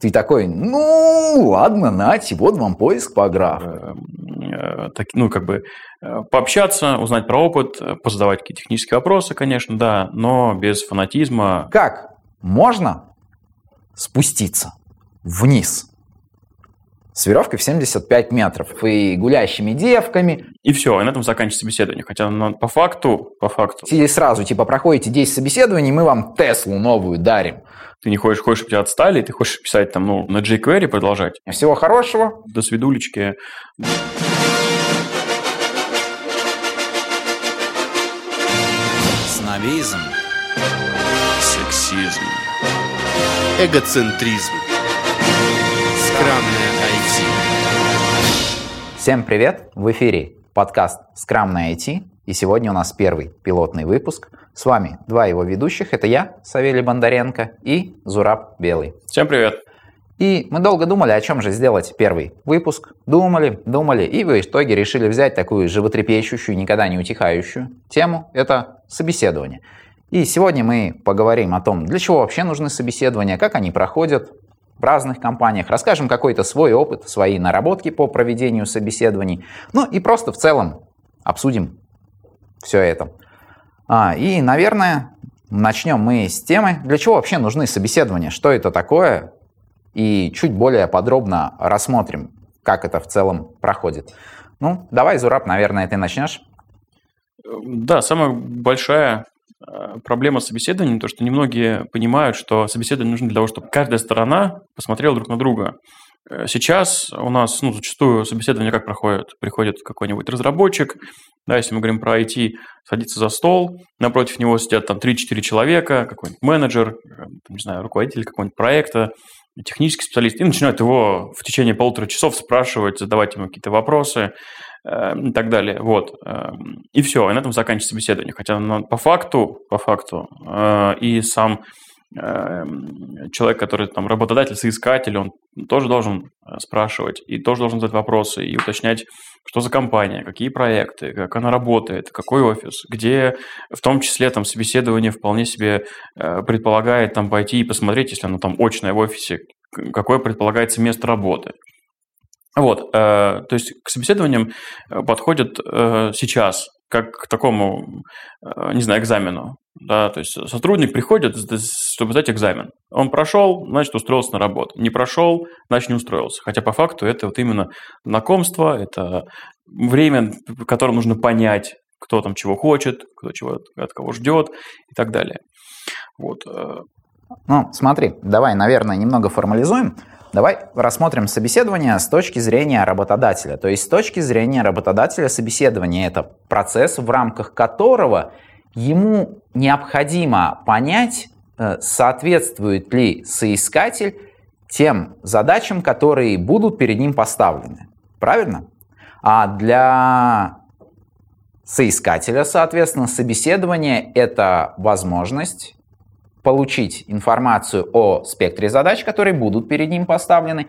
Ты такой, ну, ладно, нате, вот вам поиск по графу. Э, так, ну, как бы э, пообщаться, узнать про опыт, э, позадавать какие-то технические вопросы, конечно, да, но без фанатизма. Как можно спуститься вниз с веревкой в 75 метров и гулящими девками. И все, и на этом заканчивается собеседование. Хотя ну, по факту, по факту. Или сразу, типа, проходите 10 собеседований, мы вам Теслу новую дарим. Ты не хочешь, хочешь, чтобы тебя отстали, ты хочешь писать там, ну, на jQuery продолжать. Всего хорошего. До свидулечки. Снобизм. Сексизм. Эгоцентризм. Скромное IT. Всем привет! В эфире подкаст «Скрамное IT». И сегодня у нас первый пилотный выпуск. С вами два его ведущих. Это я, Савелий Бондаренко, и Зураб Белый. Всем привет! И мы долго думали, о чем же сделать первый выпуск. Думали, думали, и в итоге решили взять такую животрепещущую, никогда не утихающую тему. Это собеседование. И сегодня мы поговорим о том, для чего вообще нужны собеседования, как они проходят в разных компаниях, расскажем какой-то свой опыт, свои наработки по проведению собеседований, ну и просто в целом обсудим все это. А, и, наверное, начнем мы с темы, для чего вообще нужны собеседования, что это такое, и чуть более подробно рассмотрим, как это в целом проходит. Ну, давай, Зураб, наверное, ты начнешь. Да, самая большая проблема собеседования, то, что немногие понимают, что собеседование нужно для того, чтобы каждая сторона посмотрела друг на друга. Э, сейчас у нас ну, зачастую собеседование как проходит? Приходит какой-нибудь разработчик, да, если мы говорим про IT, садится за стол, напротив него сидят там 3-4 человека, какой-нибудь менеджер, э, не знаю, руководитель какого-нибудь проекта, технический специалист, и начинают его в течение полутора часов спрашивать, задавать ему какие-то вопросы э, и так далее. Вот. Э, и все, и на этом заканчивается собеседование. Хотя ну, по факту, по факту, э, и сам Эм, человек, который там работодатель, соискатель, он тоже должен э, спрашивать и тоже должен задать вопросы и уточнять, что за компания, какие проекты, как она работает, какой офис, где в том числе там собеседование вполне себе э, предполагает там пойти и посмотреть, если оно там очное в офисе, какое предполагается место работы. Вот, э, то есть к собеседованиям подходят сейчас как к такому, не знаю, экзамену. Да, то есть сотрудник приходит, чтобы сдать экзамен. Он прошел, значит, устроился на работу. Не прошел, значит, не устроился. Хотя по факту это вот именно знакомство, это время, в котором нужно понять, кто там чего хочет, кто чего от кого ждет и так далее. Вот. Э. Ну, смотри, давай, наверное, немного формализуем. Давай рассмотрим собеседование с точки зрения работодателя. То есть с точки зрения работодателя собеседование – это процесс, в рамках которого ему необходимо понять, э, соответствует ли соискатель тем задачам, которые будут перед ним поставлены. Правильно? А для соискателя, соответственно, собеседование – это возможность получить информацию о спектре задач, которые будут перед ним поставлены,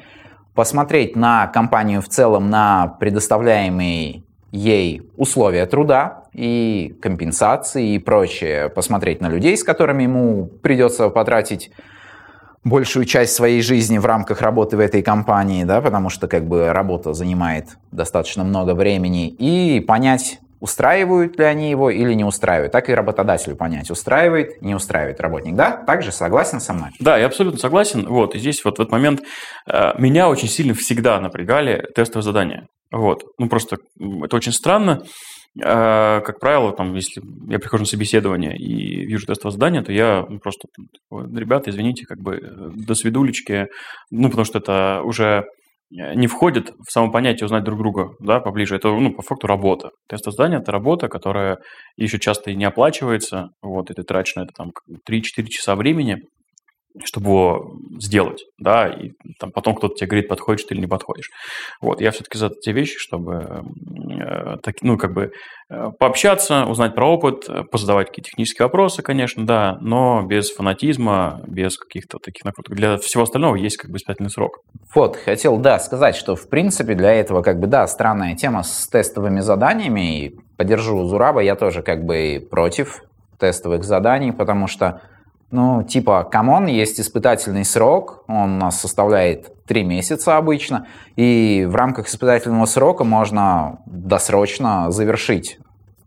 посмотреть на компанию в целом, на предоставляемые ей условия труда и компенсации и прочее, посмотреть на людей, с которыми ему придется потратить большую часть своей жизни в рамках работы в этой компании, да, потому что как бы работа занимает достаточно много времени, и понять, устраивают ли они его или не устраивают. Так и работодателю понять, устраивает, не устраивает работник. Да? Также согласен со мной? Да, я абсолютно согласен. Вот, и здесь вот в этот момент э, меня очень сильно всегда напрягали тестовые задания. Вот. Ну, просто это очень странно. Э, как правило, там, если я прихожу на собеседование и вижу тестовое задание, то я ну, просто, ребята, извините, как бы э, до свидулечки, ну, потому что это уже не входит в само понятие узнать друг друга да, поближе. Это, ну, по факту, работа. Тест задание – это работа, которая еще часто и не оплачивается. Вот, и ты тратишь на это там 3-4 часа времени чтобы его сделать, да, и там потом кто-то тебе говорит, подходишь ты или не подходишь. Вот, я все-таки за те вещи, чтобы, э, так, ну, как бы э, пообщаться, узнать про опыт, позадавать какие-то технические вопросы, конечно, да, но без фанатизма, без каких-то таких накруток. Для всего остального есть как бы испытательный срок. Вот, хотел, да, сказать, что, в принципе, для этого, как бы, да, странная тема с тестовыми заданиями, и поддержу Зураба, я тоже, как бы, против тестовых заданий, потому что Ну, типа, come on, есть испытательный срок, он у нас составляет 3 месяца обычно, и в рамках испытательного срока можно досрочно завершить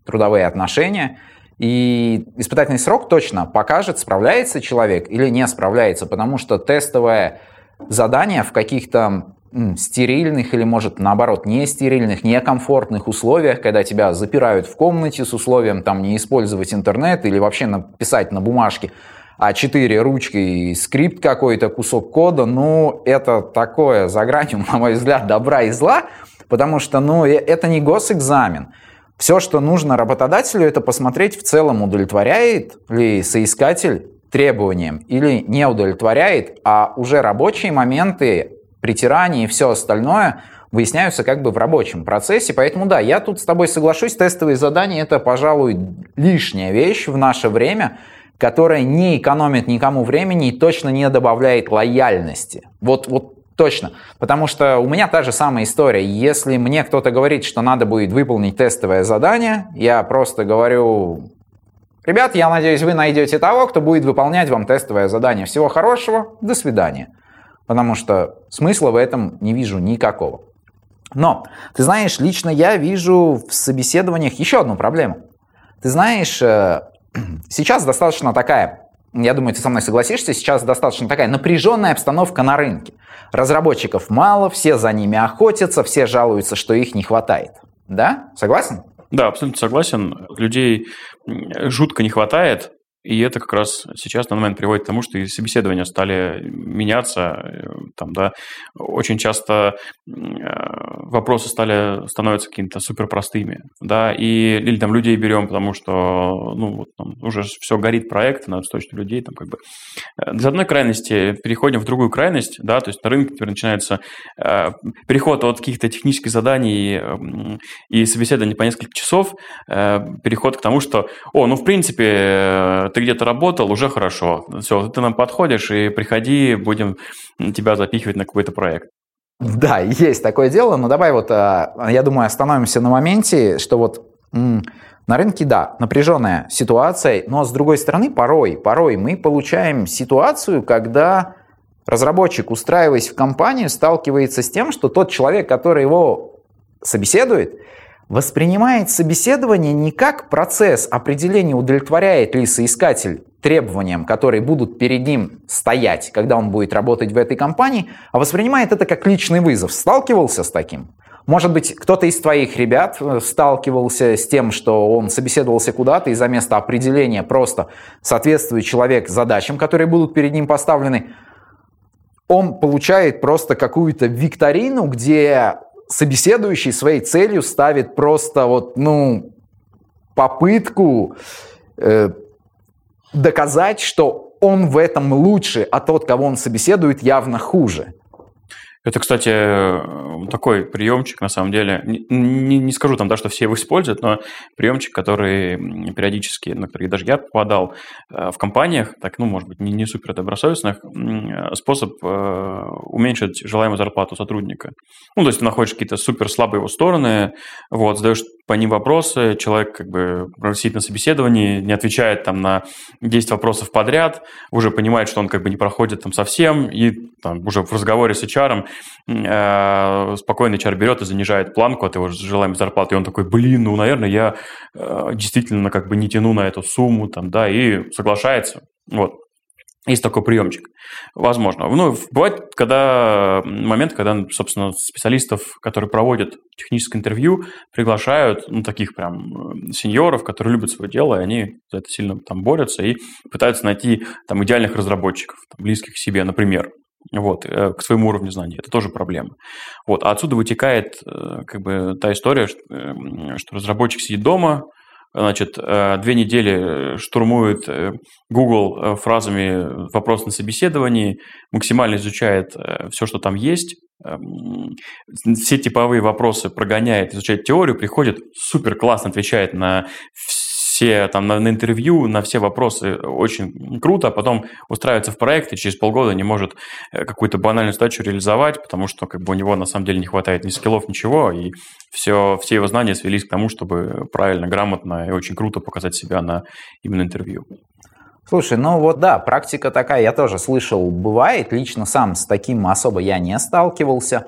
трудовые отношения, и испытательный срок точно покажет, справляется человек или не справляется, потому что тестовое задание в каких-то стерильных или, может, наоборот, не стерильных, некомфортных условиях, когда тебя запирают в комнате с условием там не использовать интернет или вообще написать на бумажке А4 ручкой и скрипт какой-то, кусок кода, ну, это такое за гранью, на мой взгляд, добра и зла, потому что, ну, э, это не госэкзамен. Все, что нужно работодателю, это посмотреть в целом, удовлетворяет ли соискатель требованиям или не удовлетворяет, а уже рабочие моменты притирание и все остальное выясняются как бы в рабочем процессе. Поэтому да, я тут с тобой соглашусь, тестовые задания это, пожалуй, лишняя вещь в наше время, которая не экономит никому времени и точно не добавляет лояльности. Вот, вот Точно. Потому что у меня та же самая история. Если мне кто-то говорит, что надо будет выполнить тестовое задание, я просто говорю, ребят, я надеюсь, вы найдете того, кто будет выполнять вам тестовое задание. Всего хорошего, до свидания потому что смысла в этом не вижу никакого. Но, ты знаешь, лично я вижу в собеседованиях еще одну проблему. Ты знаешь, э, сейчас достаточно такая, я думаю, ты со мной согласишься, сейчас достаточно такая напряженная обстановка на рынке. Разработчиков мало, все за ними охотятся, все жалуются, что их не хватает. Да? Согласен? Да, абсолютно согласен. Людей жутко не хватает. И это как раз сейчас на момент приводит к тому, что и собеседования стали меняться. Э, там, да, очень часто э, вопросы стали становятся какими-то супер простыми. Да, и, или там людей берем, потому что ну, вот, там, уже все горит проект, надо точно людей. Там, как бы. Э, Из одной крайности переходим в другую крайность. Да, то есть на рынке теперь начинается переход от каких-то технических заданий и собеседований по несколько часов, переход к тому, что, о, ну, в принципе, ты где-то работал, уже хорошо. Все, ты нам подходишь и приходи, будем тебя запихивать на какой-то проект. Да, есть такое дело, но давай вот, а, я думаю, остановимся на моменте, что вот на рынке, да, напряженная ситуация, но с другой стороны, порой, порой мы получаем ситуацию, когда разработчик, устраиваясь в компанию, сталкивается с тем, что тот человек, который его собеседует, воспринимает собеседование не как процесс определения, удовлетворяет ли соискатель требованиям, которые будут перед ним стоять, когда он будет работать в этой компании, а воспринимает это как личный вызов. Сталкивался с таким? Может быть, кто-то из твоих ребят э, сталкивался с тем, что он собеседовался куда-то, и за место определения просто соответствует человек задачам, которые будут перед ним поставлены, он получает просто какую-то викторину, где собеседующий своей целью ставит просто вот, ну, попытку э, доказать, что он в этом лучше, а тот, кого он собеседует, явно хуже. Это, кстати, такой приемчик, на самом деле. Не, не, скажу там, да, что все его используют, но приемчик, который периодически, на который даже я попадал э, в компаниях, так, ну, может быть, не, не супер добросовестных, способ э, уменьшить желаемую зарплату сотрудника. Ну, то есть ты находишь какие-то супер слабые его стороны, вот, задаешь по ним вопросы, человек как бы сидит на собеседовании, не отвечает там на 10 вопросов подряд, уже понимает, что он как бы не проходит там совсем, и там уже в разговоре с HR э, спокойно HR берет и занижает планку от его желаемой зарплаты, и он такой, блин, ну, наверное, я э, действительно как бы не тяну на эту сумму, там, да, и соглашается. Вот. Есть такой приемчик. Возможно. Ну, бывает, когда момент, когда, собственно, специалистов, которые проводят техническое интервью, приглашают, ну, таких прям э, сеньоров, которые любят свое дело, и они за это сильно там борются и пытаются найти там идеальных разработчиков, там, близких к себе, например. Вот, э, к своему уровню знаний. Это тоже проблема. Вот, а отсюда вытекает э, как бы та история, что, что разработчик сидит дома, значит, э, две недели штурмует э, Google э, фразами вопрос на собеседовании, максимально изучает все, что там есть, эм, все типовые вопросы прогоняет, изучает теорию, приходит, супер классно отвечает на все там на, на интервью, на все вопросы очень круто, а потом устраивается в проект и через полгода не может э, какую-то банальную задачу реализовать, потому что как бы у него на самом деле не хватает ни скиллов, ничего, и все, все его знания свелись к тому, чтобы правильно, грамотно и очень круто показать себя на именно интервью. Слушай, ну вот да, практика такая, я тоже слышал, бывает. Лично сам с таким особо я не сталкивался.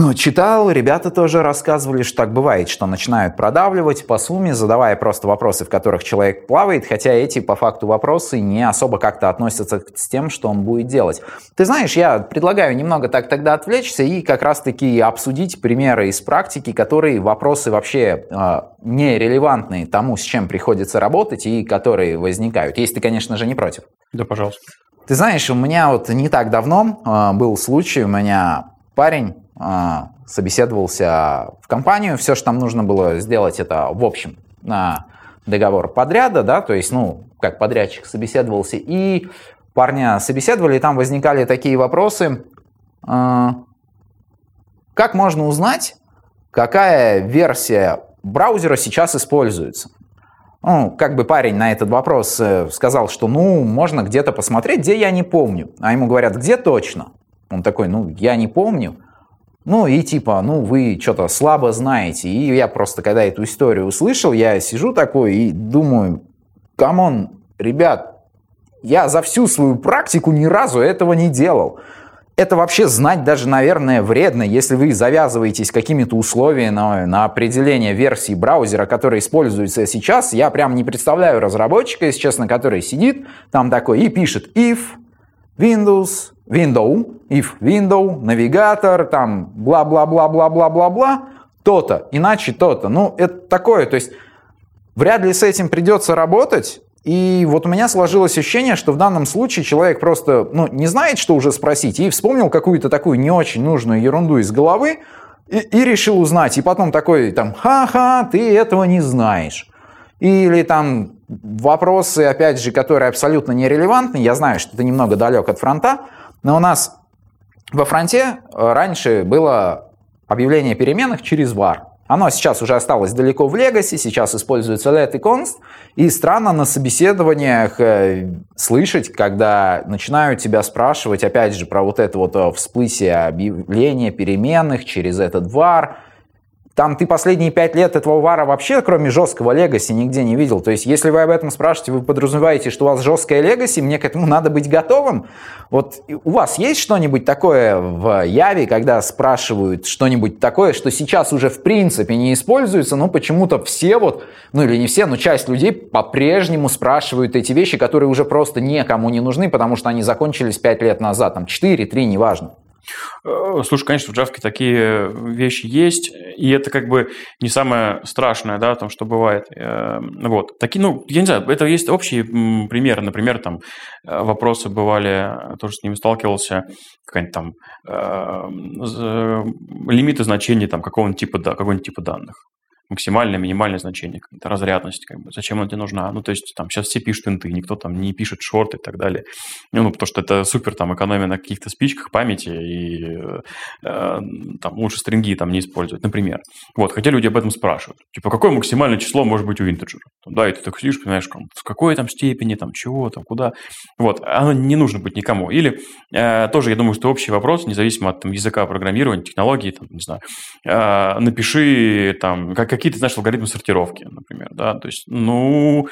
Ну, читал, ребята тоже рассказывали, что так бывает, что начинают продавливать по сумме, задавая просто вопросы, в которых человек плавает, хотя эти по факту вопросы не особо как-то относятся с тем, что он будет делать. Ты знаешь, я предлагаю немного так тогда отвлечься и как раз-таки обсудить примеры из практики, которые вопросы вообще э, нерелевантные тому, с чем приходится работать и которые возникают. Если ты, конечно же, не против. Да, пожалуйста. Ты знаешь, у меня вот не так давно э, был случай, у меня парень собеседовался в компанию, все, что там нужно было сделать, это в общем на договор подряда, да, то есть, ну, как подрядчик собеседовался, и парня собеседовали, и там возникали такие вопросы, а, как можно узнать, какая версия браузера сейчас используется? Ну, как бы парень на этот вопрос э, сказал, что, ну, можно где-то посмотреть, где я не помню. А ему говорят, где точно? Он такой, ну, я не помню. Ну и типа, ну вы что-то слабо знаете. И я просто, когда эту историю услышал, я сижу такой и думаю, come on, ребят, я за всю свою практику ни разу этого не делал. Это вообще знать даже, наверное, вредно, если вы завязываетесь какими-то условиями на, на определение версии браузера, который используется сейчас. Я прям не представляю разработчика, если честно, который сидит там такой и пишет if Windows window, if window, navigator, там, бла-бла-бла-бла-бла-бла-бла, то-то, иначе то-то. Ну, это такое, то есть вряд ли с этим придется работать, и вот у меня сложилось ощущение, что в данном случае человек просто ну, не знает, что уже спросить, и вспомнил какую-то такую не очень нужную ерунду из головы, и, и решил узнать. И потом такой там, ха-ха, ты этого не знаешь. Или там вопросы, опять же, которые абсолютно нерелевантны. Я знаю, что ты немного далек от фронта, но у нас во фронте э, раньше было объявление переменных через var. Оно сейчас уже осталось далеко в Legacy, сейчас используется let и const. И странно на собеседованиях э, слышать, когда начинают тебя спрашивать, опять же, про вот это вот э, всплытие объявления переменных через этот var – там ты последние пять лет этого вара вообще, кроме жесткого легаси, нигде не видел. То есть, если вы об этом спрашиваете, вы подразумеваете, что у вас жесткое легаси, мне к этому надо быть готовым. Вот у вас есть что-нибудь такое в Яве, когда спрашивают что-нибудь такое, что сейчас уже в принципе не используется, но почему-то все вот, ну или не все, но часть людей по-прежнему спрашивают эти вещи, которые уже просто никому не нужны, потому что они закончились пять лет назад, там 4, 3, неважно. Э, слушай, конечно, в Java такие вещи есть, и это как бы не самое страшное, да, там, что бывает. Эм, вот. Такие, ну, я не знаю, это есть общие примеры. Например, там э, вопросы бывали, тоже с ними сталкивался, какая-нибудь там э, лимиты значений там какого-нибудь типа, да, какого-нибудь типа данных максимальное, минимальное значение, какая-то разрядность, как бы, зачем она тебе нужна. Ну, то есть, там, сейчас все пишут инты, никто там не пишет шорты и так далее. Ну, ну потому что это супер, там, экономия на каких-то спичках памяти, и э, там лучше стринги там не использовать, например. Вот, хотя люди об этом спрашивают. Типа, какое максимальное число может быть у интеджера? Да, и ты так сидишь, понимаешь, в какой там степени, там, чего, там, куда. Вот, оно не нужно быть никому. Или э, тоже, я думаю, что общий вопрос, независимо от там, языка программирования, технологии, там, не знаю, э, напиши, там, как, какие-то, знаешь, алгоритмы сортировки, например, да, то есть, ну,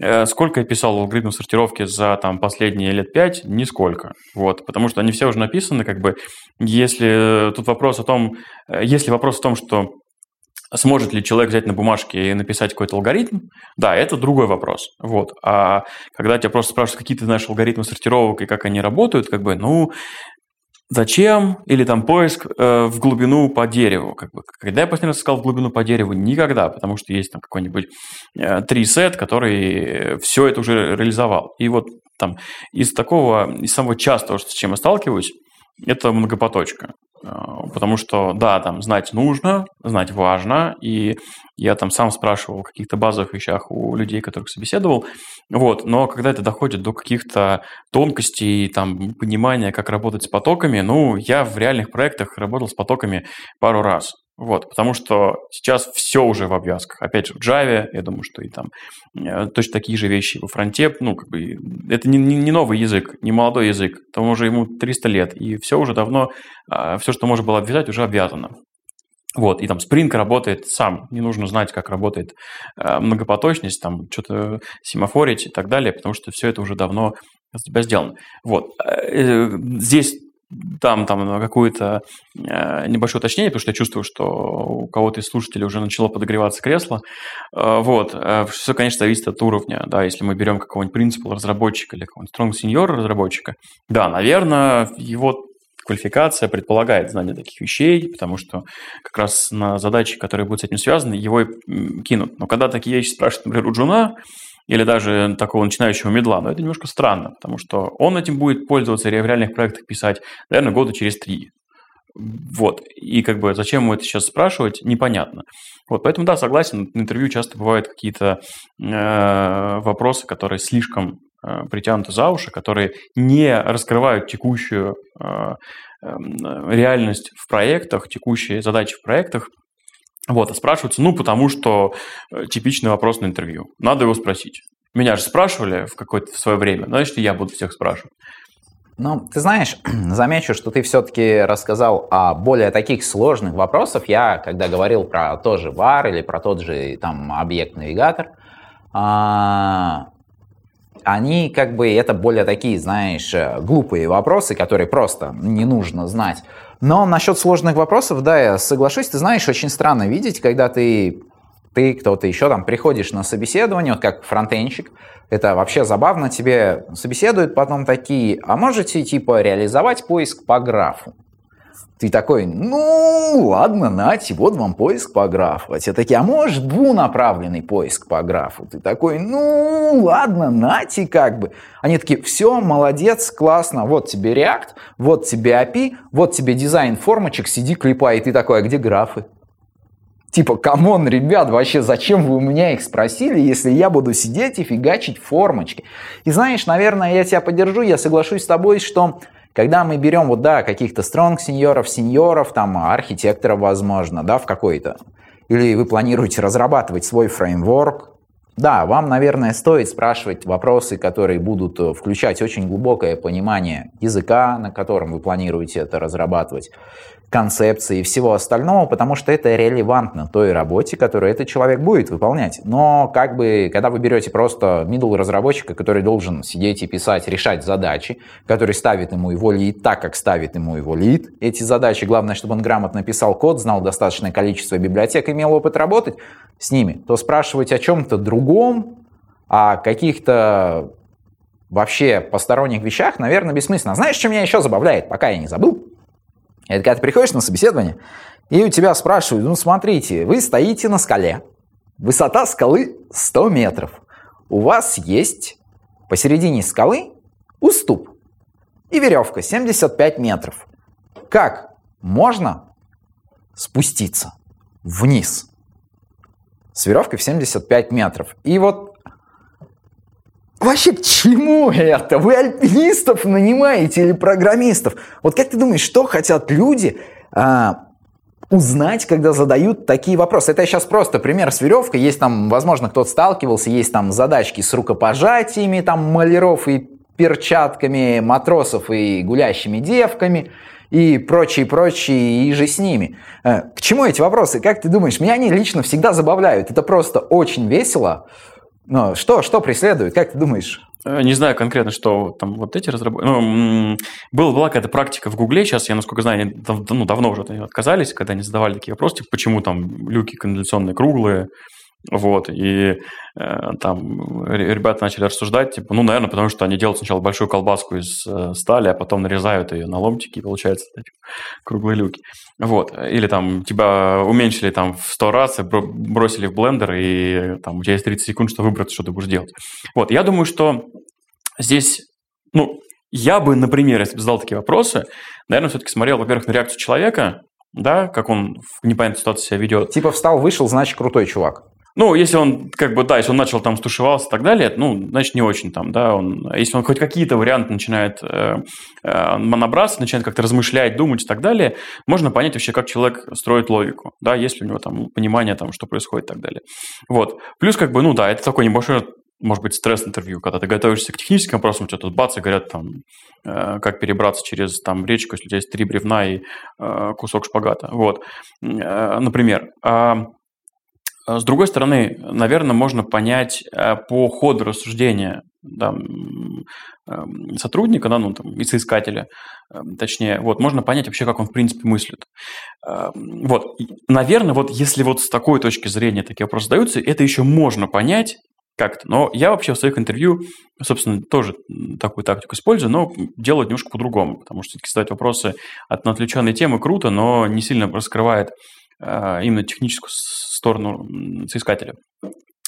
э, сколько я писал алгоритмов сортировки за там последние лет пять? Нисколько, вот, потому что они все уже написаны, как бы, если тут вопрос о том, э, если вопрос в том, что Сможет ли человек взять на бумажке и написать какой-то алгоритм? Да, это другой вопрос. Вот. А когда тебя просто спрашивают, какие ты знаешь алгоритмы сортировок и как они работают, как бы, ну, Зачем? Или там поиск э, в глубину по дереву. Как бы, когда я последний раз искал в глубину по дереву? Никогда, потому что есть там какой-нибудь э, трисет, который все это уже реализовал. И вот там из такого, из самого частого, с чем я сталкиваюсь, это многопоточка. А, потому что, да, там знать нужно, знать важно, и я там сам спрашивал о каких-то базовых вещах у людей, которых собеседовал, вот, но когда это доходит до каких-то тонкостей, там, понимания, как работать с потоками, ну, я в реальных проектах работал с потоками пару раз, вот, потому что сейчас все уже в обвязках. Опять же, в Java, я думаю, что и там э, точно такие же вещи во фронте. Ну, как бы, это не, не, не новый язык, не молодой язык. Там уже ему 300 лет. И все уже давно, а, все, что можно было обвязать, уже обвязано. Вот, и там Spring работает сам, не нужно знать, как работает э, многопоточность, там что-то семафорить и так далее, потому что все это уже давно за тебя сделано. Вот, э, здесь там, там какое-то э, небольшое уточнение, потому что я чувствую, что у кого-то из слушателей уже начало подогреваться кресло. Э, вот. Э, все, конечно, зависит от уровня. Да, если мы берем какого-нибудь принципал разработчика или какого-нибудь strong senior разработчика, да, наверное, его квалификация предполагает знание таких вещей, потому что как раз на задачи, которые будут с этим связаны, его и кинут. Но когда такие вещи спрашивают, например, у Джуна, или даже такого начинающего медла, но это немножко странно, потому что он этим будет пользоваться в реальных проектах писать, наверное, года через три. Вот. И как бы зачем ему это сейчас спрашивать, непонятно. Вот, поэтому да, согласен, на интервью часто бывают какие-то э, вопросы, которые слишком э, притянуты за уши, которые не раскрывают текущую э, э, реальность в проектах, текущие задачи в проектах, вот, а спрашиваются, ну, потому что э, типичный вопрос на интервью. Надо его спросить. Меня же спрашивали в какое-то свое время, значит, я буду всех спрашивать. Ну, ты знаешь, замечу, что ты все-таки рассказал о более таких сложных вопросах. Я, когда говорил про тот же VAR или про тот же там объект-навигатор, а, они как бы, это более такие, знаешь, э, глупые вопросы, которые просто не нужно знать. Но насчет сложных вопросов, да, я соглашусь. Ты знаешь, очень странно видеть, когда ты, ты кто-то еще там приходишь на собеседование, вот как фронтенщик, это вообще забавно, тебе собеседуют потом такие, а можете типа реализовать поиск по графу? Ты такой, ну, ладно, нате, вот вам поиск по графу. А те такие, а может двунаправленный поиск по графу? Ты такой, ну, ладно, нате, как бы. Они такие, все, молодец, классно, вот тебе React, вот тебе API, вот тебе дизайн формочек, сиди, клепай. И ты такой, а где графы? Типа, come on, ребят, вообще зачем вы у меня их спросили, если я буду сидеть и фигачить формочки? И знаешь, наверное, я тебя поддержу, я соглашусь с тобой, что когда мы берем вот, да, каких-то strong сеньоров, там, архитекторов, возможно, да, в какой-то, или вы планируете разрабатывать свой фреймворк, да, вам, наверное, стоит спрашивать вопросы, которые будут э, включать очень глубокое понимание языка, на котором вы планируете это разрабатывать, концепции и всего остального, потому что это релевантно той работе, которую этот человек будет выполнять. Но как бы, когда вы берете просто middle разработчика, который должен сидеть и писать, решать задачи, который ставит ему его лид так, как ставит ему его лид, эти задачи, главное, чтобы он грамотно писал код, знал достаточное количество библиотек, имел опыт работать с ними, то спрашивать о чем-то другом, о каких-то вообще посторонних вещах, наверное, бессмысленно. Знаешь, что меня еще забавляет, пока я не забыл? Это когда ты приходишь на собеседование, и у тебя спрашивают, ну смотрите, вы стоите на скале, высота скалы 100 метров, у вас есть посередине скалы уступ и веревка 75 метров. Как можно спуститься вниз с веревкой в 75 метров? И вот Вообще, к чему это? Вы альпинистов нанимаете или программистов? Вот как ты думаешь, что хотят люди а, узнать, когда задают такие вопросы? Это сейчас просто пример с веревкой. Есть там, возможно, кто-то сталкивался, есть там задачки с рукопожатиями, там маляров и перчатками, матросов и гулящими девками и прочие, прочие, и же с ними. А, к чему эти вопросы? Как ты думаешь? Меня они лично всегда забавляют. Это просто очень весело. Но что, что преследует? Как ты думаешь? Э, не знаю конкретно, что там вот эти разработчики... Ну, была, была какая-то практика в Гугле, сейчас, я насколько знаю, они дав, ну, давно уже отказались, когда они задавали такие вопросы, типа, почему там люки канализационные круглые, вот, и э, там ребята начали рассуждать, типа, ну, наверное, потому что они делают сначала большую колбаску из э, стали, а потом нарезают ее на ломтики, и получается эти круглые люки. Вот, или там тебя уменьшили там в 100 раз, и бросили в блендер, и там у тебя есть 30 секунд, что выбрать, что ты будешь делать. Вот, я думаю, что здесь, ну, я бы, например, если бы задал такие вопросы, наверное, все-таки смотрел, во-первых, на реакцию человека, да, как он в непонятной ситуации себя ведет. Типа встал, вышел, значит, крутой чувак. Ну, если он, как бы, да, если он начал там стушевался и так далее, ну, значит, не очень там, да, он, если он хоть какие-то варианты начинает э, э, набрасывать, начинает как-то размышлять, думать и так далее, можно понять вообще, как человек строит логику, да, есть ли у него там понимание там, что происходит и так далее. Вот. Плюс, как бы, ну, да, это такой небольшой может быть, стресс-интервью, когда ты готовишься к техническим вопросам, у тебя тут бац, и говорят там, э, как перебраться через там речку, если у тебя есть три бревна и э, кусок шпагата. Вот, э, например. А с другой стороны, наверное, можно понять э, по ходу рассуждения да, эм, сотрудника, да, ну, там, и соискателя, эм, точнее, вот, можно понять вообще, как он, в принципе, мыслит. Эм, вот, наверное, вот если вот с такой точки зрения такие вопросы задаются, это еще можно понять, как-то. Но я вообще в своих интервью, собственно, тоже такую тактику использую, но делаю немножко по-другому, потому что задать вопросы от отвлеченной темы круто, но не сильно раскрывает именно техническую сторону соискателя.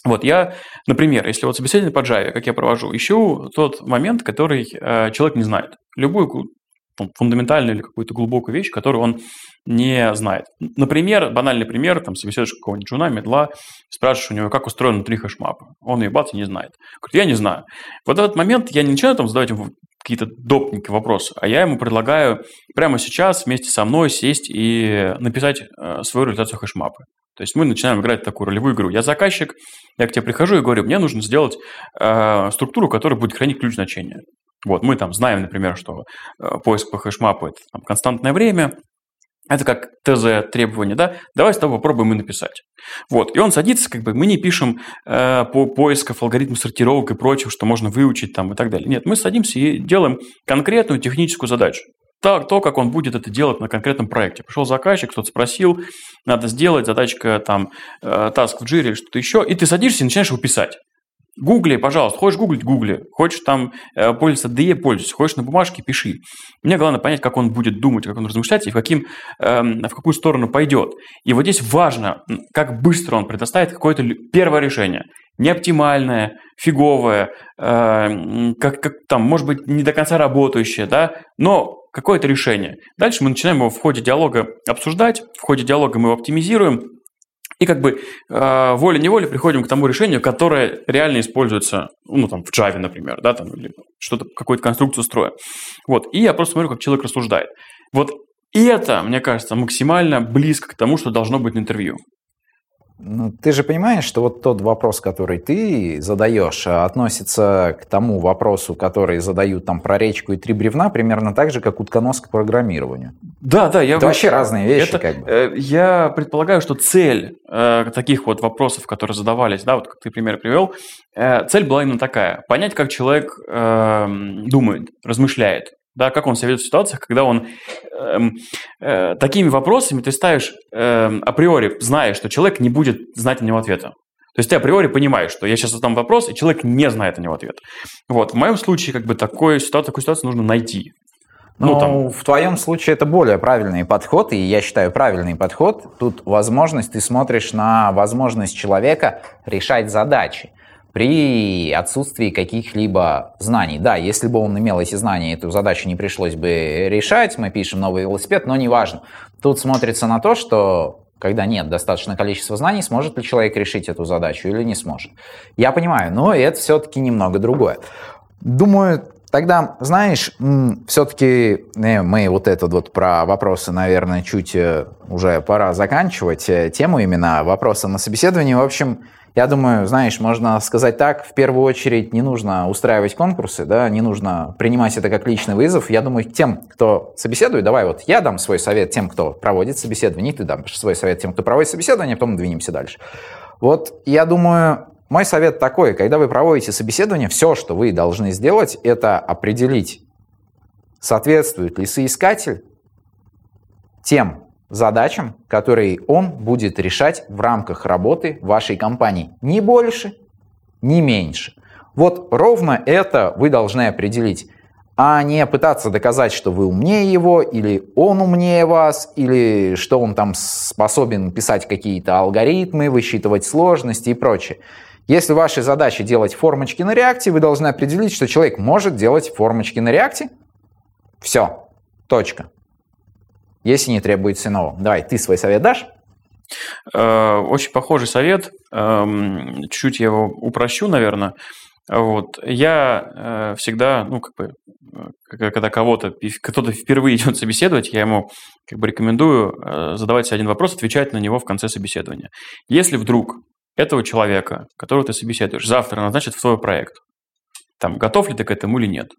Вот, я, например, если вот собеседование по Java, как я провожу, ищу тот момент, который э, человек не знает. Любую фундаментальную или какую-то глубокую вещь, которую он не знает. Например, банальный пример, там, собеседуешь какого-нибудь джуна, медла, спрашиваешь у него, как устроен внутри хэшмапа. Он ее бац, не знает. Говорит, я не знаю. Вот этот момент я не начинаю там задавать ему какие-то допники вопросы, а я ему предлагаю прямо сейчас вместе со мной сесть и написать э, свою реализацию хэшмапа. То есть мы начинаем играть такую ролевую игру. Я заказчик, я к тебе прихожу и говорю, мне нужно сделать э, структуру, которая будет хранить ключ значения. Вот, мы там знаем, например, что э, поиск по хэшмапу – это там, константное время, это как ТЗ требование, да? Давай с тобой попробуем и написать. Вот, и он садится, как бы мы не пишем э, по поисков, алгоритмов сортировок и прочего, что можно выучить там и так далее. Нет, мы садимся и делаем конкретную техническую задачу так, то, как он будет это делать на конкретном проекте. Пришел заказчик, кто-то спросил, надо сделать, задачка там, э, таск в джире или что-то еще, и ты садишься и начинаешь его писать. Гугли, пожалуйста, хочешь гуглить, гугли. Хочешь там э, пользоваться DE, пользуйся. Хочешь на бумажке, пиши. Мне главное понять, как он будет думать, как он размышлять и в, каким, э, в какую сторону пойдет. И вот здесь важно, как быстро он предоставит какое-то первое решение. Не оптимальное, фиговое, э, как, как там, может быть, не до конца работающее, да, но какое-то решение. Дальше мы начинаем его в ходе диалога обсуждать, в ходе диалога мы его оптимизируем, и как бы э, волей-неволей приходим к тому решению, которое реально используется, ну, там, в Java, например, да, там, или что-то, какую-то конструкцию строя. Вот, и я просто смотрю, как человек рассуждает. Вот и это, мне кажется, максимально близко к тому, что должно быть на интервью. Ну, ты же понимаешь, что вот тот вопрос, который ты задаешь, а, относится к тому вопросу, который задают там про речку и три бревна, примерно так же, как утконос к программированию. Да, да. Я это вообще разные вещи. Это, как бы. Э, я предполагаю, что цель э, таких вот вопросов, которые задавались, да, вот как ты пример привел, э, цель была именно такая. Понять, как человек э, думает, размышляет да, как он себя ведет в ситуациях, когда он э, э, такими вопросами ты ставишь э, априори, зная, что человек не будет знать на него ответа. То есть ты априори понимаешь, что я сейчас задам вопрос, и человек не знает на него ответ. Вот. В моем случае, как бы, такой, ситуацию, такую ситуацию нужно найти. Ну, ну, там... в твоем случае это более правильный подход, и я считаю правильный подход. Тут возможность, ты смотришь на возможность человека решать задачи при отсутствии каких-либо знаний. Да, если бы он имел эти знания, эту задачу не пришлось бы решать, мы пишем новый велосипед, но неважно. Тут смотрится на то, что когда нет достаточного количества знаний, сможет ли человек решить эту задачу или не сможет. Я понимаю, но это все-таки немного другое. Думаю, Тогда, знаешь, все-таки э, мы вот этот вот про вопросы, наверное, чуть э, уже пора заканчивать э, тему именно вопроса на собеседовании. В общем, я думаю, знаешь, можно сказать так, в первую очередь не нужно устраивать конкурсы, да, не нужно принимать это как личный вызов. Я думаю, тем, кто собеседует, давай вот я дам свой совет тем, кто проводит собеседование, и ты дашь свой совет тем, кто проводит собеседование, а потом двинемся дальше. Вот я думаю, мой совет такой, когда вы проводите собеседование, все, что вы должны сделать, это определить, соответствует ли соискатель тем задачам, которые он будет решать в рамках работы вашей компании. Ни больше, ни меньше. Вот ровно это вы должны определить, а не пытаться доказать, что вы умнее его, или он умнее вас, или что он там способен писать какие-то алгоритмы, высчитывать сложности и прочее. Если ваша задача делать формочки на реакте, вы должны определить, что человек может делать формочки на реакте. Все. Точка если не требуется иного. Давай, ты свой совет дашь? Э, очень похожий совет. Эм, чуть-чуть я его упрощу, наверное. Вот. Я э, всегда, ну, как бы, э, когда кого-то, кто-то впервые идет собеседовать, я ему как бы рекомендую задавать себе один вопрос, отвечать на него в конце собеседования. Если вдруг этого человека, которого ты собеседуешь, завтра назначат в свой проект. Там, готов ли ты к этому или нет.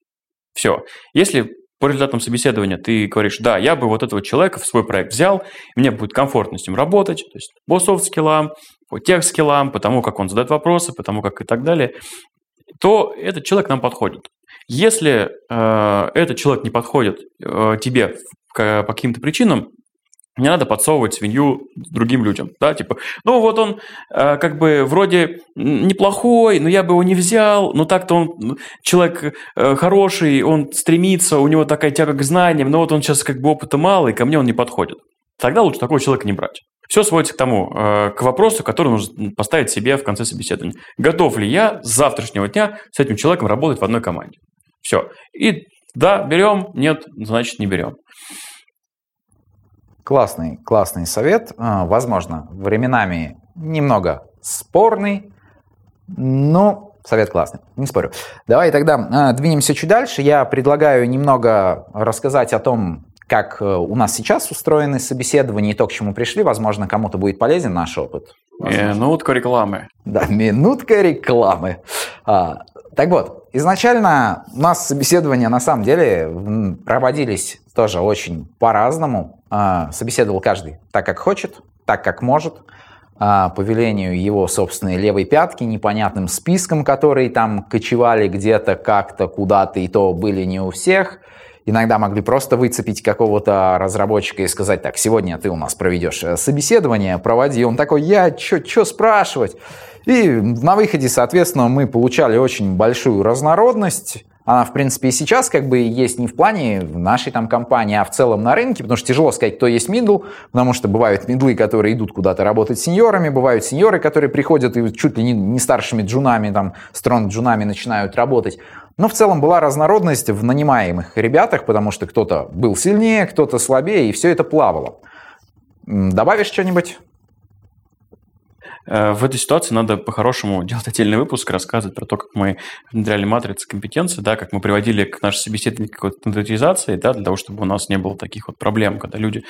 Все. Если по результатам собеседования ты говоришь, да, я бы вот этого человека в свой проект взял, мне будет комфортно с ним работать, то есть по софт-скиллам, по тех-скиллам, по тому, как он задает вопросы, по тому, как и так далее, то этот человек нам подходит. Если э, этот человек не подходит э, тебе по каким-то причинам, не надо подсовывать свинью другим людям, да, типа, ну вот он э, как бы вроде неплохой, но я бы его не взял, но так-то он человек э, хороший, он стремится, у него такая тяга к знаниям, но вот он сейчас как бы опыта мало, и ко мне он не подходит. Тогда лучше такого человека не брать. Все сводится к тому, э, к вопросу, который нужно поставить себе в конце собеседования. Готов ли я с завтрашнего дня с этим человеком работать в одной команде? Все. И да, берем, нет, значит не берем. Классный, классный совет. А, возможно, временами немного спорный, но совет классный, не спорю. Давай тогда а, двинемся чуть дальше. Я предлагаю немного рассказать о том, как э, у нас сейчас устроены собеседования и то, к чему пришли. Возможно, кому-то будет полезен наш опыт. Возможно. Минутка рекламы. Да, минутка рекламы. А, так вот, изначально у нас собеседования на самом деле проводились тоже очень по-разному. А, собеседовал каждый так, как хочет, так, как может, а, по велению его собственной левой пятки, непонятным списком, которые там кочевали где-то, как-то, куда-то, и то были не у всех. Иногда могли просто выцепить какого-то разработчика и сказать, так, сегодня ты у нас проведешь э, собеседование, проводи. И он такой, я что спрашивать? И на выходе, соответственно, мы получали очень большую разнородность, она, в принципе, и сейчас как бы есть не в плане в нашей там компании, а в целом на рынке, потому что тяжело сказать, кто есть мидл, потому что бывают мидлы, которые идут куда-то работать сеньорами, бывают сеньоры, которые приходят и чуть ли не, не старшими джунами, там, стронг джунами начинают работать. Но в целом была разнородность в нанимаемых ребятах, потому что кто-то был сильнее, кто-то слабее, и все это плавало. Добавишь что-нибудь? Э, в этой ситуации надо по-хорошему делать отдельный выпуск, рассказывать про то, как мы внедряли матрицы компетенции, да, как мы приводили к нашей собеседованию к какой-то стандартизации, да, для того, чтобы у нас не было таких вот проблем, когда люди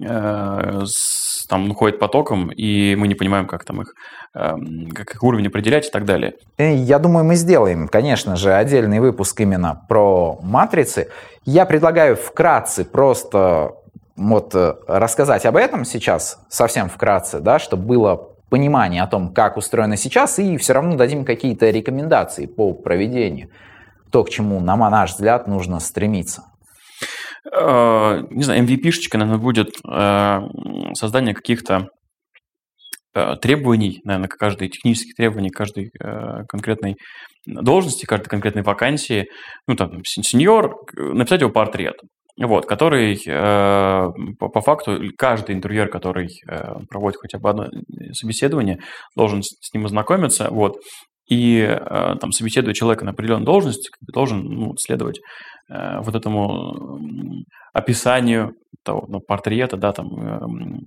э, с, там ходят потоком, и мы не понимаем, как там их, э, как их уровень определять и так далее. Я думаю, мы сделаем, конечно же, отдельный выпуск именно про матрицы. Я предлагаю вкратце просто вот э, рассказать об этом сейчас, совсем вкратце, да, чтобы было понимание о том, как устроено сейчас, и все равно дадим какие-то рекомендации по проведению. То, к чему, на наш взгляд, нужно стремиться. Э, не знаю, MVP-шечка, наверное, будет э, создание каких-то э, требований, наверное, к каждой технических требований, каждой конкретной должности, каждой конкретной вакансии, ну, там, сеньор, написать его портрет вот, который э, по, по факту каждый интервьюер, который э, проводит хотя бы одно собеседование, должен с, с ним ознакомиться, вот, и э, там собеседуя человека на определенную должность, должен ну, следовать э, вот этому описанию того ну, портрета, да, там, э,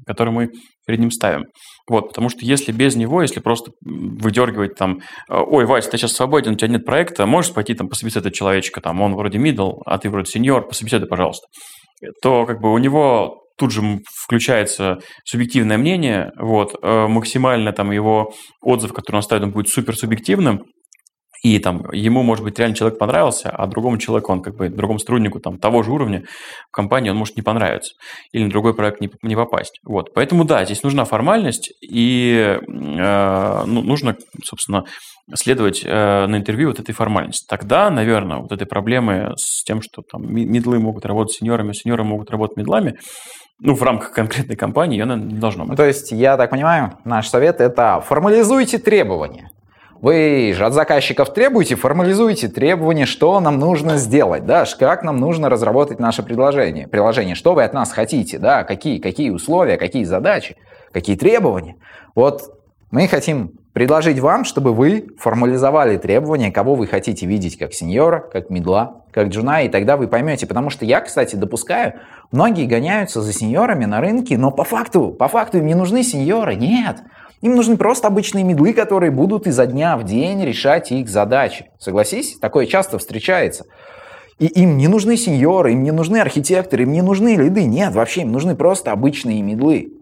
который мы перед ним ставим. Вот, потому что если без него, если просто выдергивать там, ой, Вася, ты сейчас свободен, у тебя нет проекта, можешь пойти там пособеседовать человечка, там, он вроде middle, а ты вроде сеньор, пособеседуй, пожалуйста. То как бы у него тут же включается субъективное мнение, вот, э, максимально там его отзыв, который он ставит, он будет субъективным, и там ему, может быть, реально человек понравился, а другому человеку, он как бы другому сотруднику там того же уровня в компании он может не понравиться или на другой проект не, не попасть. Вот, поэтому да, здесь нужна формальность и э, ну, нужно, собственно, следовать э, на интервью вот этой формальности. Тогда, наверное, вот этой проблемы с тем, что там медлы могут работать сеньорами, сеньоры могут работать медлами, ну, в рамках конкретной компании она не должна быть. То есть, я так понимаю, наш совет – это формализуйте требования. Вы же от заказчиков требуете, формализуйте требования, что нам нужно сделать, да, как нам нужно разработать наше предложение, приложение, что вы от нас хотите, да, какие, какие условия, какие задачи, какие требования. Вот мы хотим предложить вам, чтобы вы формализовали требования, кого вы хотите видеть как сеньора, как медла, как джуна, и тогда вы поймете. Потому что я, кстати, допускаю, многие гоняются за сеньорами на рынке, но по факту, по факту им не нужны сеньоры. Нет, им нужны просто обычные медлы, которые будут изо дня в день решать их задачи. Согласись, такое часто встречается. И им не нужны сеньоры, им не нужны архитекторы, им не нужны лиды. Нет, вообще им нужны просто обычные медлы.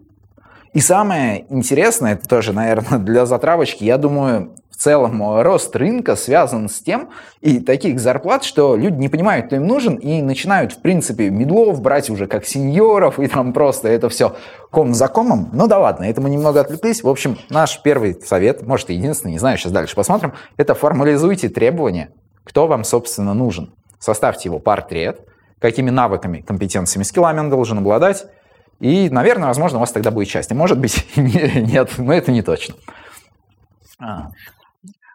И самое интересное, это тоже, наверное, для затравочки, я думаю, целом рост рынка связан с тем, и таких зарплат, что люди не понимают, кто им нужен, и начинают, в принципе, медлов брать уже как сеньоров, и там просто это все ком за комом. Ну да ладно, это мы немного отвлеклись. В общем, наш первый совет, может, единственный, не знаю, сейчас дальше посмотрим, это формализуйте требования, кто вам, собственно, нужен. Составьте его портрет, какими навыками, компетенциями, скиллами он должен обладать, и, наверное, возможно, у вас тогда будет счастье. Может быть, нет, но это не точно. А.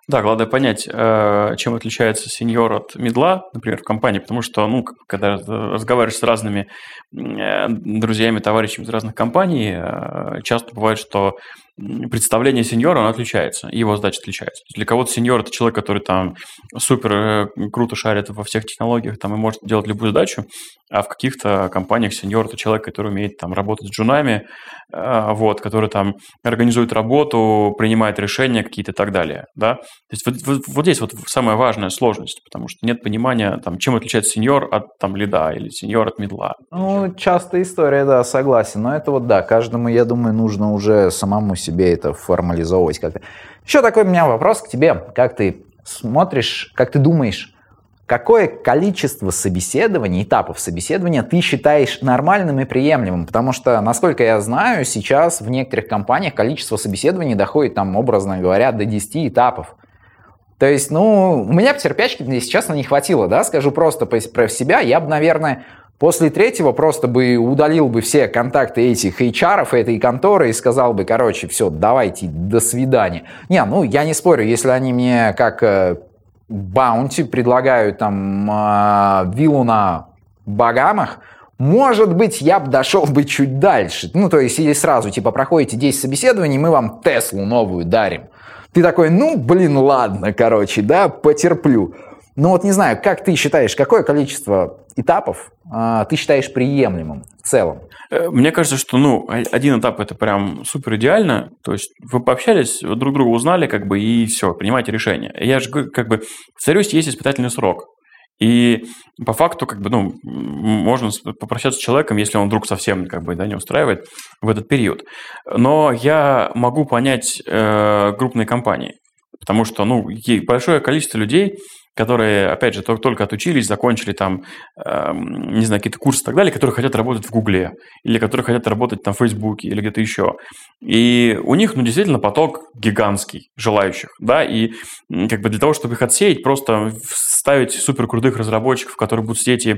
Да, главное понять, э, чем отличается сеньор от медла, например, в компании, потому что, ну, когда разговариваешь с разными э, друзьями, товарищами из разных компаний, э, часто бывает, что представление сеньора, оно отличается, его задача отличается. Для кого-то сеньор – это человек, который там супер э, круто шарит во всех технологиях там, и может делать любую задачу, а в каких-то компаниях сеньор – это человек, который умеет там работать с джунами, э, вот, который там организует работу, принимает решения какие-то и так далее, да. То есть вот, вот, вот здесь вот самая важная сложность, потому что нет понимания, там, чем отличается сеньор от там лида или сеньор от медла. Ну, частая история, да, согласен, но это вот, да, каждому, я думаю, нужно уже самому себе это формализовывать как-то. Еще такой у меня вопрос к тебе. Как ты смотришь, как ты думаешь, какое количество собеседований, этапов собеседования ты считаешь нормальным и приемлемым? Потому что, насколько я знаю, сейчас в некоторых компаниях количество собеседований доходит, там, образно говоря, до 10 этапов. То есть, ну, у меня потерпячки, если честно, не хватило, да, скажу просто про себя, я бы, наверное, После третьего просто бы удалил бы все контакты этих HR этой конторы и сказал бы, короче, все, давайте, до свидания. Не, ну, я не спорю, если они мне как э, баунти предлагают там э, виллу на Багамах, может быть, я бы дошел бы чуть дальше. Ну, то есть, или сразу, типа, проходите 10 собеседований, мы вам Теслу новую дарим. Ты такой, ну, блин, ладно, короче, да, потерплю. Ну вот не знаю, как ты считаешь, какое количество этапов а, ты считаешь приемлемым в целом? Э, мне кажется, что ну, один этап это прям супер идеально. То есть вы пообщались, друг друга узнали, как бы, и все, принимайте решение. Я же как бы, повторюсь, есть испытательный срок. И по факту, как бы, ну, можно попрощаться с человеком, если он вдруг совсем как бы, да, не устраивает в этот период. Но я могу понять э, крупные компании, потому что, ну, большое количество людей которые, опять же, только отучились, закончили там, э, не знаю, какие-то курсы и так далее, которые хотят работать в Гугле, или которые хотят работать там в Фейсбуке, или где-то еще. И у них, ну, действительно, поток гигантский желающих, да, и как бы для того, чтобы их отсеять, просто ставить супер крутых разработчиков, которые будут сидеть и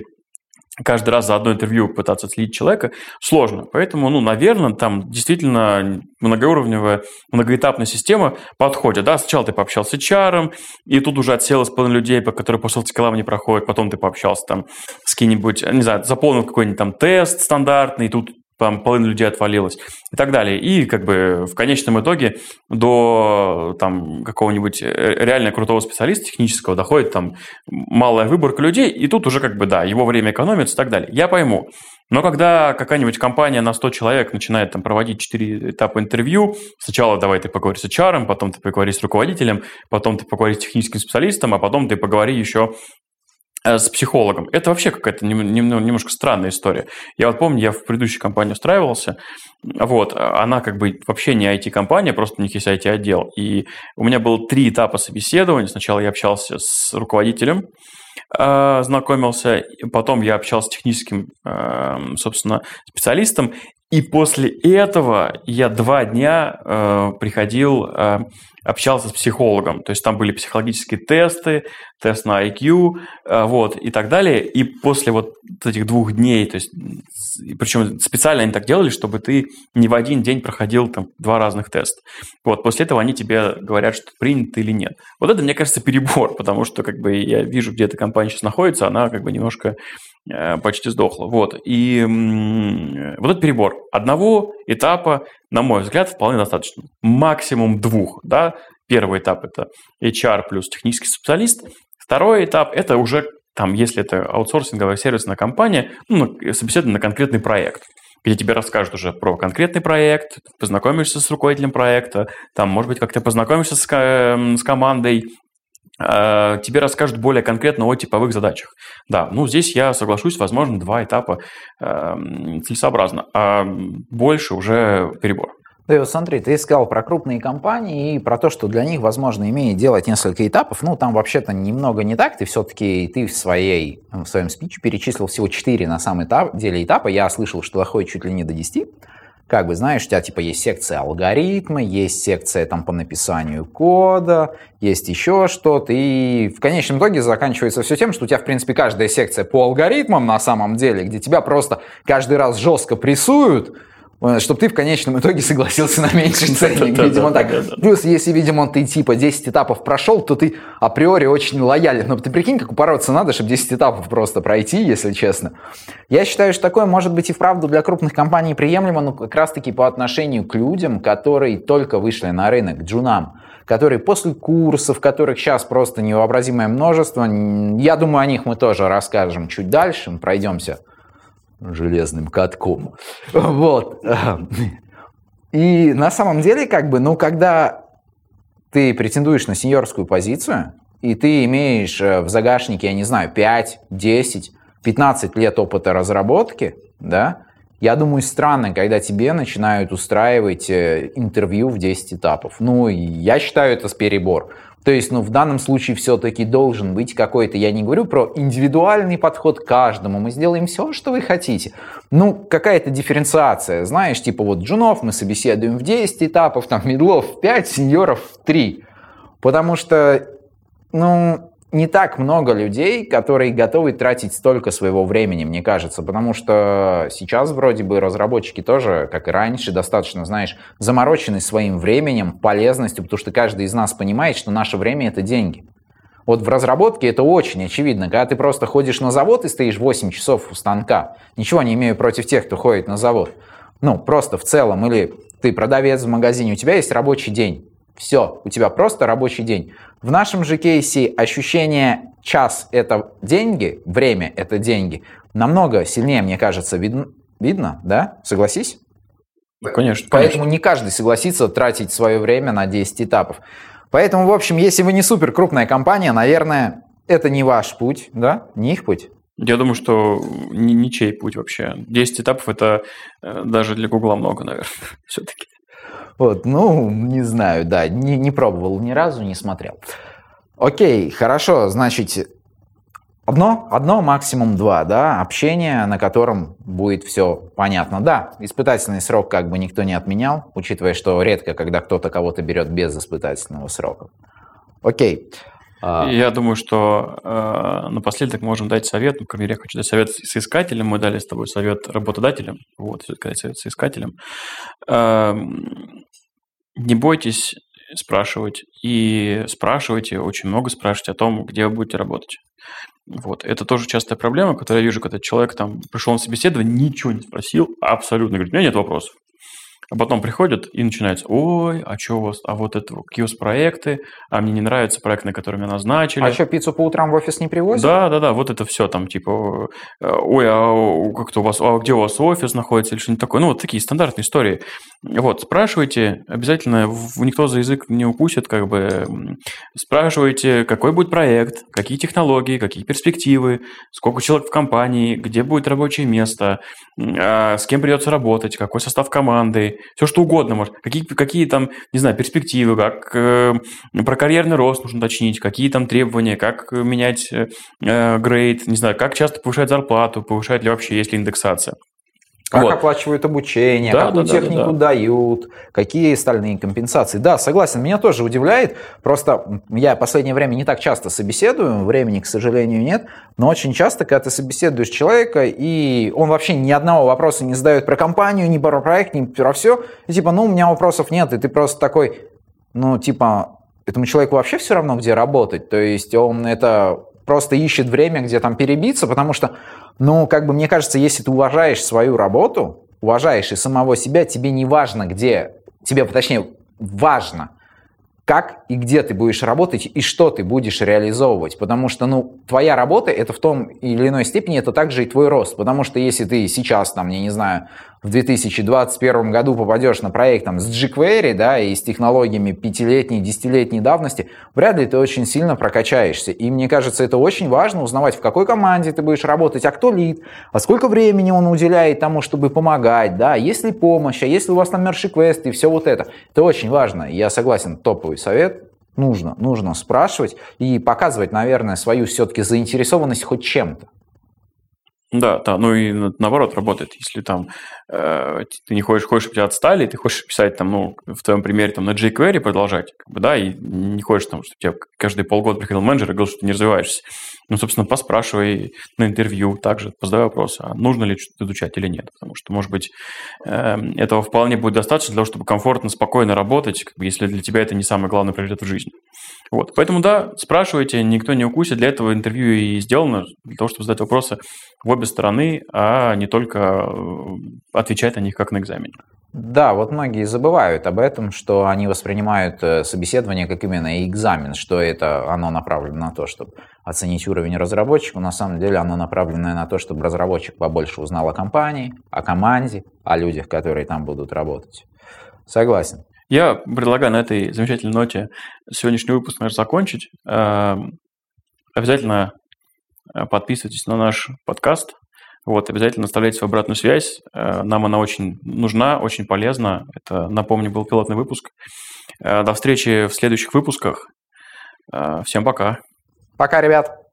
каждый раз за одно интервью пытаться отследить человека, сложно. Поэтому, ну, наверное, там действительно многоуровневая, многоэтапная система подходит. Да, сначала ты пообщался с HR, и тут уже отселось половина людей, по которые по софт-скиллам не проходят, потом ты пообщался там с кем-нибудь, не знаю, заполнил какой-нибудь там тест стандартный, и тут там половина людей отвалилась и так далее. И как бы в конечном итоге до там какого-нибудь э, реально крутого специалиста технического доходит там малая выборка людей, и тут уже как бы, да, его время экономится и так далее. Я пойму. Но когда какая-нибудь компания на 100 человек начинает там проводить 4 этапа интервью, сначала давай ты поговори с HR, потом ты поговори с руководителем, потом ты поговори с техническим специалистом, а потом ты поговори еще с психологом. Это вообще какая-то немножко странная история. Я вот помню, я в предыдущей компании устраивался, вот, она как бы вообще не IT-компания, просто у них есть IT-отдел. И у меня было три этапа собеседования. Сначала я общался с руководителем, э, знакомился, потом я общался с техническим, э, собственно, специалистом, и после этого я два дня э, приходил, э, общался с психологом. То есть там были психологические тесты, тест на IQ, э, вот, и так далее. И после вот этих двух дней, то есть, причем специально они так делали, чтобы ты не в один день проходил там два разных теста. Вот, после этого они тебе говорят, что принято или нет. Вот это, мне кажется, перебор, потому что как бы я вижу, где эта компания сейчас находится, она как бы немножко почти сдохла. Вот. И вот этот перебор. Одного этапа, на мой взгляд, вполне достаточно. Максимум двух. Да? Первый этап – это HR плюс технический специалист. Второй этап – это уже, там, если это аутсорсинговая сервисная компания, ну, собеседование на конкретный проект где тебе расскажут уже про конкретный проект, познакомишься с руководителем проекта, там, может быть, как-то познакомишься с, с командой, Э, тебе расскажут более конкретно о типовых задачах. Да, ну здесь я соглашусь, возможно, два этапа э, целесообразно, а больше уже перебор. Да, вот смотри, ты сказал про крупные компании и про то, что для них, возможно, имеет делать несколько этапов. Ну, там вообще-то немного не так. Ты все-таки, ты в, своей, в своем спиче перечислил всего 4 на самом этап, деле этапа. Я слышал, что доходит чуть ли не до 10. Как бы, знаешь, у тебя типа есть секция алгоритмы, есть секция там по написанию кода, есть еще что-то. И в конечном итоге заканчивается все тем, что у тебя, в принципе, каждая секция по алгоритмам на самом деле, где тебя просто каждый раз жестко прессуют, чтобы ты в конечном итоге согласился на меньший ценник, видимо, так. Плюс, если, видимо, ты типа 10 этапов прошел, то ты априори очень лоялен. Но ты прикинь, как упороться надо, чтобы 10 этапов просто пройти, если честно. Я считаю, что такое может быть и вправду для крупных компаний приемлемо, но как раз-таки по отношению к людям, которые только вышли на рынок, джунам которые после курсов, которых сейчас просто невообразимое множество. Я думаю, о них мы тоже расскажем чуть дальше, мы пройдемся железным катком. Вот. И на самом деле, как бы, ну, когда ты претендуешь на сеньорскую позицию, и ты имеешь э, в загашнике, я не знаю, 5, 10, 15 лет опыта разработки, да, я думаю, странно, когда тебе начинают устраивать э, интервью в 10 этапов. Ну, я считаю это с перебор. То есть, ну, в данном случае все-таки должен быть какой-то, я не говорю про индивидуальный подход к каждому, мы сделаем все, что вы хотите. Ну, какая-то дифференциация, знаешь, типа вот джунов мы собеседуем в 10 этапов, там, медлов в 5, сеньоров в 3. Потому что, ну, не так много людей, которые готовы тратить столько своего времени, мне кажется, потому что сейчас вроде бы разработчики тоже, как и раньше, достаточно, знаешь, заморочены своим временем, полезностью, потому что каждый из нас понимает, что наше время — это деньги. Вот в разработке это очень очевидно. Когда ты просто ходишь на завод и стоишь 8 часов у станка, ничего не имею против тех, кто ходит на завод. Ну, просто в целом, или ты продавец в магазине, у тебя есть рабочий день. Все, у тебя просто рабочий день. В нашем же кейсе ощущение час – это деньги, время – это деньги, намного сильнее, мне кажется, видно, видно да? Согласись? Конечно. Поэтому конечно. не каждый согласится тратить свое время на 10 этапов. Поэтому, в общем, если вы не супер крупная компания, наверное, это не ваш путь, да? Не их путь. Я думаю, что ничей путь вообще. 10 этапов это э, даже для Гугла много, наверное, все-таки. Вот, ну, не знаю, да, не, не пробовал ни разу, не смотрел. Окей, хорошо, значит, одно, одно, максимум два, да, общение, на котором будет все понятно. Да, испытательный срок как бы никто не отменял, учитывая, что редко, когда кто-то кого-то берет без испытательного срока. Окей. А, я думаю, что э, напоследок можем дать совет. Например, я хочу дать совет соискателям. Мы дали с тобой совет работодателям. Вот, сказать совет соискателям. Э, не бойтесь спрашивать. И спрашивайте, очень много спрашивайте о том, где вы будете работать. Вот. Это тоже частая проблема, которую я вижу, когда человек там пришел на собеседование, ничего не спросил, абсолютно говорит, у меня нет вопросов. А потом приходят и начинается, ой, а что у вас, а вот это, какие у вас проекты, а мне не нравится проект, на который меня назначили. А что, пиццу по утрам в офис не привозят? Да, да, да, вот это все там, типа, э, ой, а как-то у вас, а где у вас офис находится или что-нибудь такое. Ну, вот такие стандартные истории. Вот, спрашивайте, обязательно, никто за язык не укусит, как бы, спрашивайте, какой будет проект, какие технологии, какие перспективы, сколько человек в компании, где будет рабочее место, а, с кем придется работать, какой состав команды, все что угодно может. Какие, какие там, не знаю, перспективы, как э, про карьерный рост нужно уточнить, какие там требования, как менять э, грейд, не знаю, как часто повышать зарплату, повышать ли вообще, есть ли индексация. Как вот. оплачивают обучение, да, какую да, технику да, да. дают, какие остальные компенсации. Да, согласен, меня тоже удивляет. Просто я в последнее время не так часто собеседую, времени, к сожалению, нет. Но очень часто, когда ты собеседуешь человека, и он вообще ни одного вопроса не задает про компанию, ни про проект, ни про все, и типа, ну, у меня вопросов нет, и ты просто такой, ну, типа, этому человеку вообще все равно, где работать. То есть он это просто ищет время, где там перебиться, потому что ну, как бы мне кажется, если ты уважаешь свою работу, уважаешь и самого себя, тебе не важно, где, тебе, точнее, важно, как и где ты будешь работать и что ты будешь реализовывать. Потому что, ну, твоя работа, это в том или иной степени, это также и твой рост. Потому что если ты сейчас, там, я не знаю, в 2021 году попадешь на проект там, с jQuery, да, и с технологиями пятилетней, десятилетней давности, вряд ли ты очень сильно прокачаешься. И мне кажется, это очень важно узнавать, в какой команде ты будешь работать, а кто лид, а сколько времени он уделяет тому, чтобы помогать, да, есть ли помощь, а если у вас там мерши квест и все вот это. Это очень важно. Я согласен, топовый совет. Нужно, нужно спрашивать и показывать, наверное, свою все-таки заинтересованность хоть чем-то. Да, да, ну и наоборот работает. Если там э, ты не хочешь, хочешь, чтобы тебя отстали, ты хочешь писать там, ну, в твоем примере там на jQuery продолжать, как бы, да, и не хочешь там, чтобы тебе каждые полгода приходил менеджер и говорил, что ты не развиваешься. Ну, собственно, поспрашивай на интервью также, позадай вопрос, а нужно ли что-то изучать или нет. Потому что, может быть, э, этого вполне будет достаточно для того, чтобы комфортно, спокойно работать, как бы, если для тебя это не самый главный приоритет в жизни. Вот. Поэтому, да, спрашивайте, никто не укусит. Для этого интервью и сделано, для того, чтобы задать вопросы в обе стороны, а не только э, отвечать на них как на экзамене. Да, вот многие забывают об этом, что они воспринимают э, собеседование как именно экзамен, что это оно направлено на то, чтобы оценить уровень разработчика. На самом деле оно направлено на то, чтобы разработчик побольше узнал о компании, о команде, о людях, которые там будут работать. Согласен. Я предлагаю на этой замечательной ноте сегодняшний выпуск наш закончить. Эм, обязательно э, подписывайтесь на наш подкаст. Вот, обязательно оставляйте свою обратную связь. Э, нам она очень нужна, очень полезна. Это, напомню, был пилотный выпуск. Э, до встречи в следующих выпусках. Всем пока. Пока, ребят.